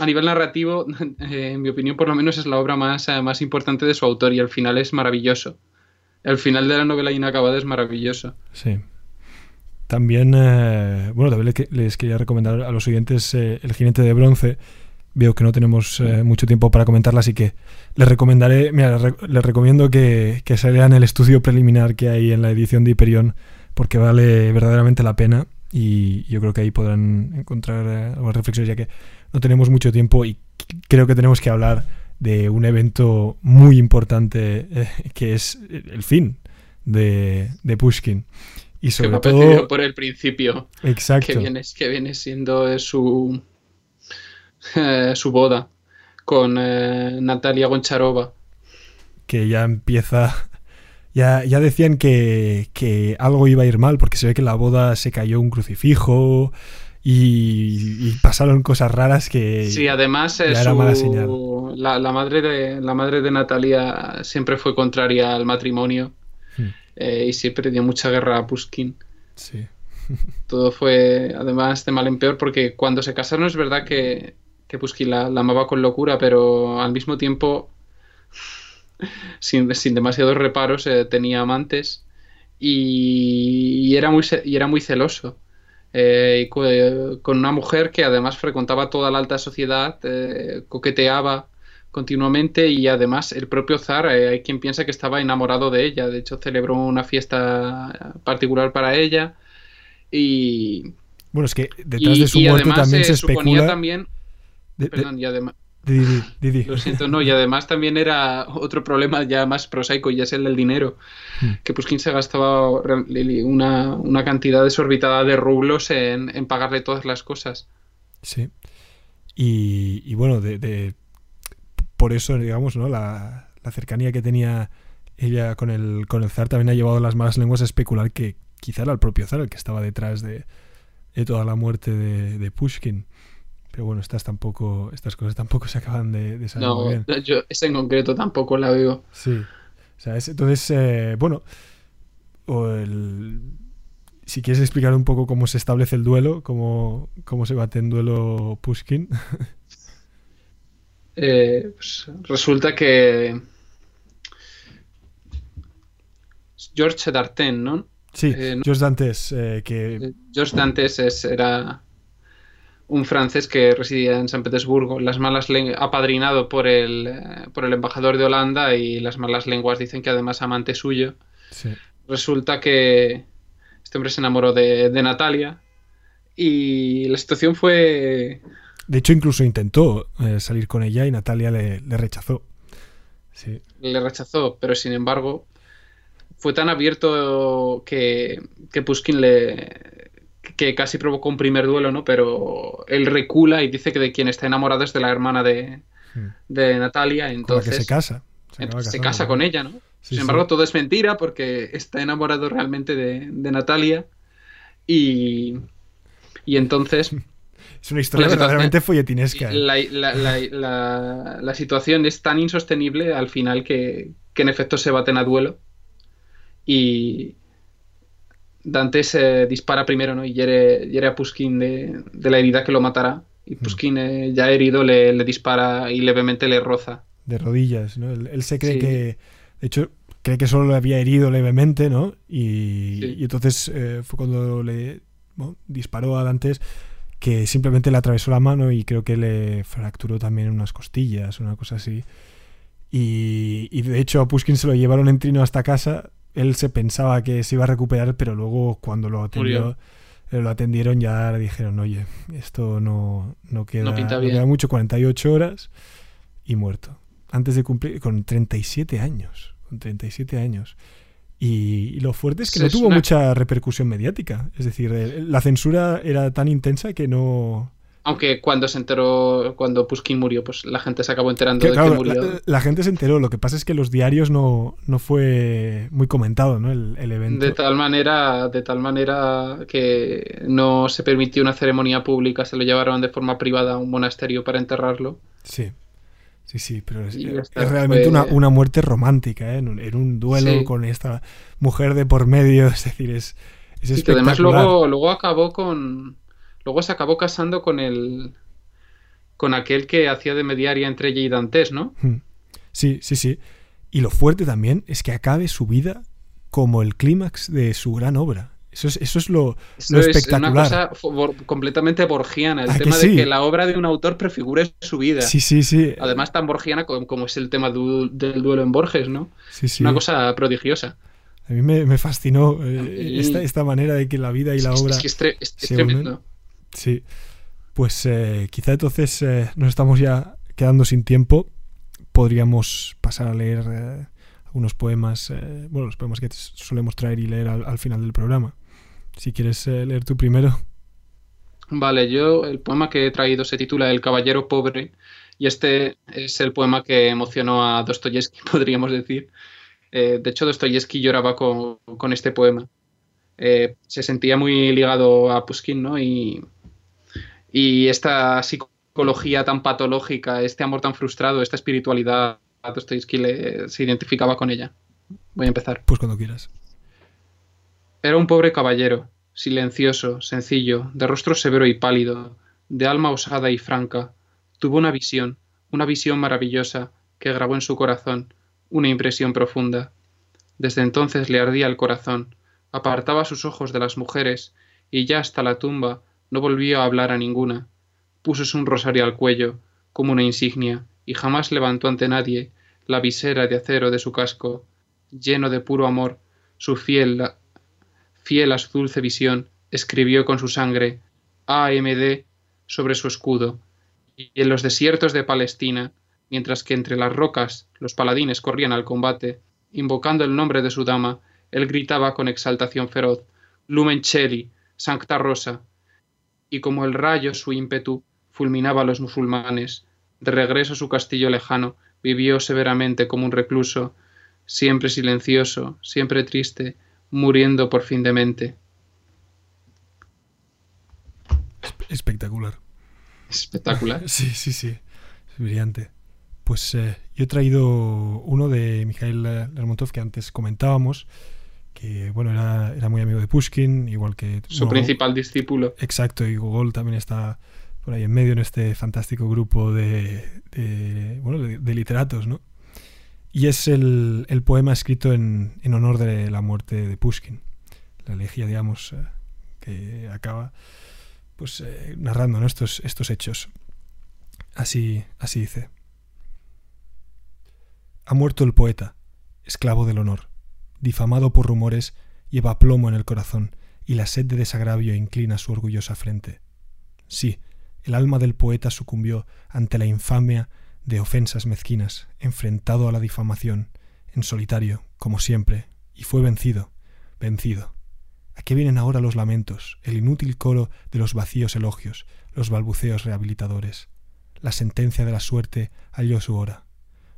a nivel narrativo, eh, en mi opinión, por lo menos es la obra más, eh, más importante de su autor y el final es maravilloso. El final de la novela inacabada es maravilloso. Sí. También, eh, bueno, también les quería recomendar a los oyentes El jinete de bronce, Veo que no tenemos eh, mucho tiempo para comentarla, así que les recomendaré, mira, les, recomiendo que, que se lean el estudio preliminar que hay en la edición de Hyperion, porque vale verdaderamente la pena y yo creo que ahí podrán encontrar eh, algunas reflexiones, ya que no tenemos mucho tiempo y creo que tenemos que hablar de un evento muy importante eh, que es el fin de, de Pushkin. Y sobre que todo por el principio. Exacto. Que viene, que viene siendo su, eh, su boda con eh, Natalia Goncharova. Que ya empieza. Ya, ya decían que, que, algo iba a ir mal, porque se ve que en la boda se cayó un crucifijo y, y pasaron cosas raras que. Sí, además ya su, era mala señal. La, la, madre de, la madre de Natalia siempre fue contraria al matrimonio Hmm. eh, y siempre dio mucha guerra a Pushkin. Sí. Todo fue, además, de mal en peor, porque cuando se casaron es verdad que, que Pushkin la, la, amaba con locura, pero al mismo tiempo, sin, sin demasiados reparos, eh, tenía amantes y, y, era muy, y era muy celoso. Eh, y con una mujer que además frecuentaba toda la alta sociedad, eh, coqueteaba continuamente y además el propio zar eh, hay quien piensa que estaba enamorado de ella de hecho celebró una fiesta particular para ella y bueno es que detrás y, de su muerte además, también se suponía especula también de, perdón y además Lo siento, no, y además también era otro problema ya más prosaico y es el del dinero. Hmm. Que Puskin se gastaba una, una cantidad desorbitada de rublos en, en, pagarle todas las cosas. Sí. Y, y bueno, de, de, por eso, digamos, ¿no? La, la, cercanía que tenía ella con el, con el zar también ha llevado a las malas lenguas a especular que quizá era el propio zar el que estaba detrás de, de toda la muerte de, de Pushkin. Pero bueno, estas tampoco, estas cosas tampoco se acaban de, de saber no, muy bien. yo esa en concreto tampoco la veo. Sí. O sea, es, entonces, eh, bueno, o el, si quieres explicar un poco cómo se establece el duelo, cómo, cómo se bate en duelo Pushkin. eh, pues resulta que George Darten, ¿no? Sí, eh, George Dantes, que... George Dantes es, era un francés que residía en San Petersburgo, las malas apadrinado por el, eh, por el embajador de Holanda y las malas lenguas dicen que además amante suyo. Sí. Resulta que este hombre se enamoró de, de, Natalia y la situación fue... De hecho, incluso intentó eh, salir con ella y Natalia le, le rechazó. Sí. Le rechazó, pero sin embargo fue tan abierto que, que Pushkin le, que casi provocó un primer duelo, ¿no? Pero él recula y dice que de quien está enamorado es de la hermana de, de Natalia. Entonces, que se casa. Se, entonces, se casa con ella, ¿no? Sí, Sin embargo, sí. todo es mentira porque está enamorado realmente de, de Natalia. Y, y entonces. Es una historia verdaderamente folletinesca. La, la, la, la, situación es tan insostenible al final que, que en efecto se baten a duelo. Y, Dante se dispara primero ¿no? y hiere, hiere a Pushkin de, de, la herida que lo matará. Y Pushkin, eh, ya herido, le, le, dispara y levemente le roza. De rodillas, ¿no? Él, él se cree sí. que. De hecho, cree que solo le había herido levemente, ¿no? Y, sí. y entonces eh, fue cuando le bueno, disparó a Dantes que simplemente le atravesó la mano y creo que le fracturó también unas costillas, una cosa así. Y, y de hecho a Pushkin se lo llevaron en trino hasta casa él se pensaba que se iba a recuperar, pero luego cuando lo atendió, eh, lo atendieron ya le dijeron, oye, esto no, no queda, no, pinta no bien. queda mucho, 48 horas y muerto. Antes de cumplir, con 37 años, con 37 años. Y, y lo fuerte es que no es tuvo una... mucha repercusión mediática. Es decir, la censura era tan intensa que no, aunque cuando se enteró, cuando Pushkin murió, pues la gente se acabó enterando que, de claro, que murió. La, la, gente se enteró, lo que pasa es que los diarios no, no fue muy comentado, ¿no? El, el, evento. De tal manera, de tal manera que no se permitió una ceremonia pública, se lo llevaron de forma privada a un monasterio para enterrarlo. Sí. Sí, sí, pero es, es realmente fue... una, una, muerte romántica, ¿eh? en, un, en un duelo sí. con esta mujer de por medio, es decir, es, es sí, que además luego, luego acabó con, Luego se acabó casando con el. con aquel que hacía de mediaria entre ella y Dantes, ¿no? Hmm. Sí, sí, sí. Y lo fuerte también es que acabe su vida como el clímax de su gran obra. Eso es, eso es lo, eso lo espectacular. Es una cosa completamente borgiana, el tema sí? de que la obra de un autor prefigure su vida. Sí, sí, sí. Además, tan borgiana como, como es el tema du, del duelo en Borges, ¿no? Sí, sí. Una cosa prodigiosa. A mí me, me fascinó eh, esta, esta, manera de que la vida y la obra. Es, que es, tre es, es tremendo. Unen. Sí. Pues eh, quizá entonces eh, nos estamos ya quedando sin tiempo, podríamos pasar a leer eh, algunos poemas, bueno, los poemas que solemos traer y leer al, final del programa. Si quieres leer tú primero. Vale, yo el poema que he traído se titula El caballero pobre y este es el poema que emocionó a Dostoyevsky, podríamos decir. de hecho, Dostoyevsky lloraba con, con este poema. se sentía muy ligado a Pushkin, ¿no? Y, y esta psicología tan patológica, este amor tan frustrado, esta espiritualidad, Dostoyevsky se identificaba con ella. Voy a empezar. Pues cuando quieras. Era un pobre caballero, silencioso, sencillo, de rostro severo y pálido, de alma osada y franca. Tuvo una visión, una visión maravillosa, que grabó en su corazón una impresión profunda. Desde entonces le ardía el corazón, apartaba sus ojos de las mujeres, y ya hasta la tumba no volvió a hablar a ninguna. Púsose un rosario al cuello, como una insignia, y jamás levantó ante nadie la visera de acero de su casco. Lleno de puro amor, su fiel, fiel a su dulce visión, escribió con su sangre AMD sobre su escudo. Y en los desiertos de Palestina, mientras que entre las rocas los paladines corrían al combate, invocando el nombre de su dama, él gritaba con exaltación feroz Lumen Cheli, Sancta Rosa, y como el rayo su ímpetu fulminaba a los musulmanes, de regreso a su castillo lejano, vivió severamente como un recluso, siempre silencioso, siempre triste, muriendo por fin de mente. Espectacular. Espectacular. sí, sí, sí. Es brillante. Pues eh, yo he traído uno de Mikhail Lermontov que antes comentábamos, que bueno, era, era, muy amigo de Pushkin, igual que... Su principal discípulo. Exacto, y Gogol también está por ahí en medio en este fantástico grupo de, bueno, de, literatos, ¿no? Y es el, el poema escrito en, en, honor de la muerte de Pushkin, la elegía, digamos, eh, que acaba pues eh, narrando estos, estos hechos. Así, así dice. Ha muerto el poeta, esclavo del honor difamado por rumores, lleva plomo en el corazón y la sed de desagravio inclina su orgullosa frente. Sí, el alma del poeta sucumbió ante la infamia de ofensas mezquinas, enfrentado a la difamación, en solitario, como siempre, y fue vencido, vencido. ¿A qué vienen ahora los lamentos, el inútil coro de los vacíos elogios, los balbuceos rehabilitadores? La sentencia de la suerte halló su hora.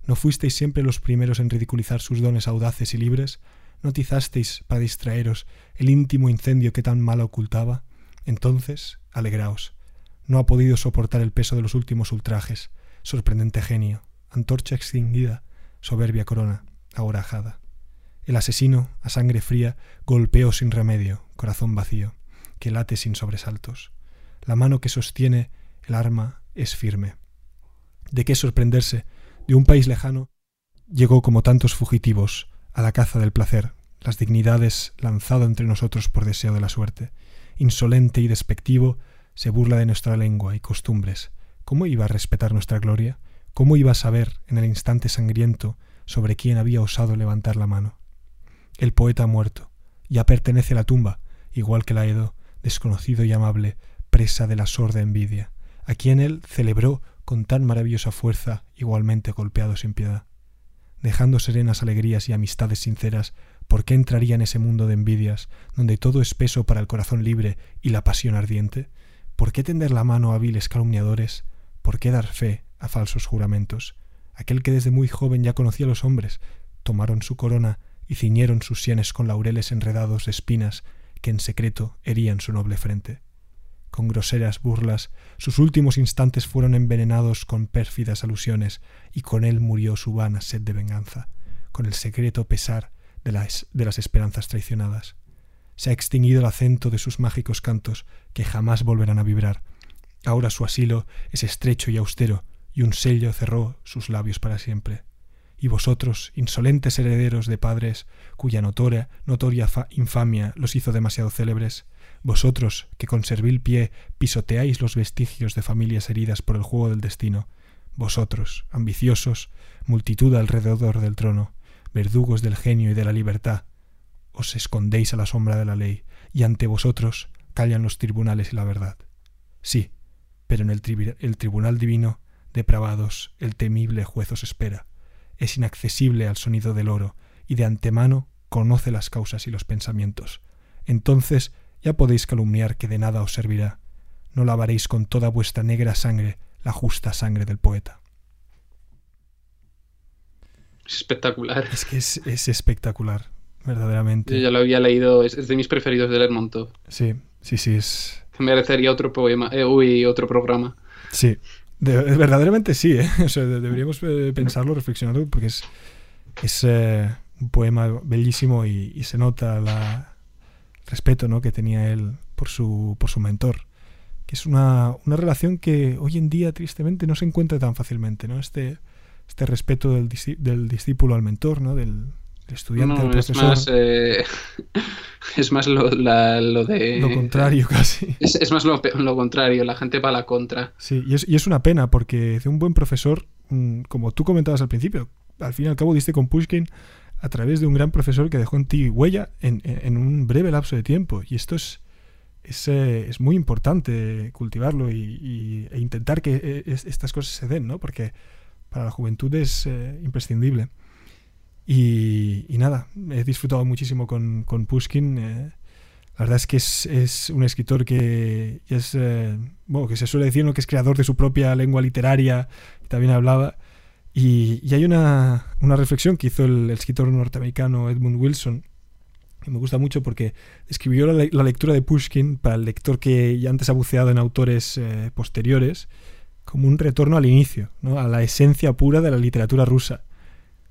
¿No fuisteis siempre los primeros en ridiculizar sus dones audaces y libres? ¿No tizasteis para distraeros el íntimo incendio que tan mal ocultaba? Entonces, alegraos. No ha podido soportar el peso de los últimos ultrajes. Sorprendente genio, antorcha extinguida, soberbia corona, ahora ajada. El asesino, a sangre fría, golpeó sin remedio, corazón vacío, que late sin sobresaltos. La mano que sostiene el arma es firme. ¿De qué sorprenderse de un país lejano, llegó como tantos fugitivos a la caza del placer, las dignidades lanzado entre nosotros por deseo de la suerte. Insolente y despectivo, se burla de nuestra lengua y costumbres. ¿Cómo iba a respetar nuestra gloria? ¿Cómo iba a saber en el instante sangriento sobre quién había osado levantar la mano? El poeta ha muerto, ya pertenece a la tumba, igual que la Edo, desconocido y amable, presa de la sorda envidia, a quien él celebró con tan maravillosa fuerza, igualmente golpeado sin piedad. Dejando serenas alegrías y amistades sinceras, ¿por qué entraría en ese mundo de envidias, donde todo es peso para el corazón libre y la pasión ardiente? ¿Por qué tender la mano a viles calumniadores? ¿Por qué dar fe a falsos juramentos? Aquel que desde muy joven ya conocía a los hombres, tomaron su corona y ciñeron sus sienes con laureles enredados de espinas que en secreto herían su noble frente con groseras burlas, sus últimos instantes fueron envenenados con pérfidas alusiones, y con él murió su vana sed de venganza, con el secreto pesar de las, de las esperanzas traicionadas. Se ha extinguido el acento de sus mágicos cantos, que jamás volverán a vibrar. Ahora su asilo es estrecho y austero, y un sello cerró sus labios para siempre. Y vosotros, insolentes herederos de padres, cuya notoria, notoria infamia los hizo demasiado célebres, vosotros que con servil pie pisoteáis los vestigios de familias heridas por el juego del destino, vosotros, ambiciosos, multitud alrededor del trono, verdugos del genio y de la libertad, os escondéis a la sombra de la ley, y ante vosotros callan los tribunales y la verdad. Sí, pero en el, el tribunal divino depravados, el temible juez os espera. Es inaccesible al sonido del oro, y de antemano conoce las causas y los pensamientos. Entonces ya podéis calumniar que de nada os servirá. No lavaréis con toda vuestra negra sangre la justa sangre del poeta. Es espectacular. Es que es, es espectacular, verdaderamente. Yo ya lo había leído, es, es de mis preferidos de Lermontov. Sí, sí, sí, es... Merecería otro poema, eh, uy, otro programa. Sí, de- verdaderamente sí, ¿eh? O sea, de- deberíamos eh, pensarlo, reflexionarlo, porque es, es eh, un poema bellísimo y, y se nota la respeto ¿no? que tenía él por su, por su mentor. Que es una, una relación que hoy en día, tristemente, no se encuentra tan fácilmente, ¿no? Este, este respeto del, del discípulo al mentor, ¿no? Del, del estudiante No, al es profesor. más, eh, es más lo, la- lo de... lo contrario, casi. Es, es más lo, lo contrario, la gente va a la contra. Sí, y es, y es una pena porque de un buen profesor, mm, como tú comentabas al principio, al fin y al cabo diste con Pushkin a través de un gran profesor que dejó en ti huella en, en- un breve lapso de tiempo. Y esto es, es, eh, es muy importante cultivarlo y, y- e intentar que eh, es- estas cosas se den, ¿no? Porque para la juventud es eh, imprescindible. Y, y nada, he disfrutado muchísimo con, con Pushkin. eh, la verdad es que es, es un escritor que es, eh, bueno, que se suele decir ¿no? que es creador de su propia lengua literaria, también hablaba. Y, y hay una, una reflexión que hizo el, el escritor norteamericano Edmund Wilson, que me gusta mucho porque escribió la, la lectura de Pushkin para el lector que ya antes ha buceado en autores eh, posteriores, como un retorno al inicio, ¿no? a la esencia pura de la literatura rusa,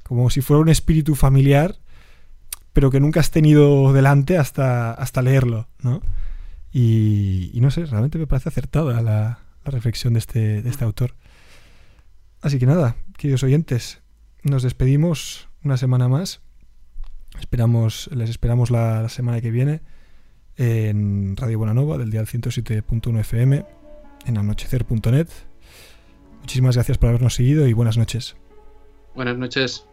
como si fuera un espíritu familiar pero que nunca has tenido delante hasta, hasta leerlo, ¿no? Y, y no sé, realmente me parece acertada la, la reflexión de este, de este autor. Así que nada, queridos oyentes, nos despedimos una semana más. Esperamos, les esperamos la, semana que viene en Radio Bonanova del dial 107.1 FM, en anochecer.net. Muchísimas gracias por habernos seguido y buenas noches. Buenas noches.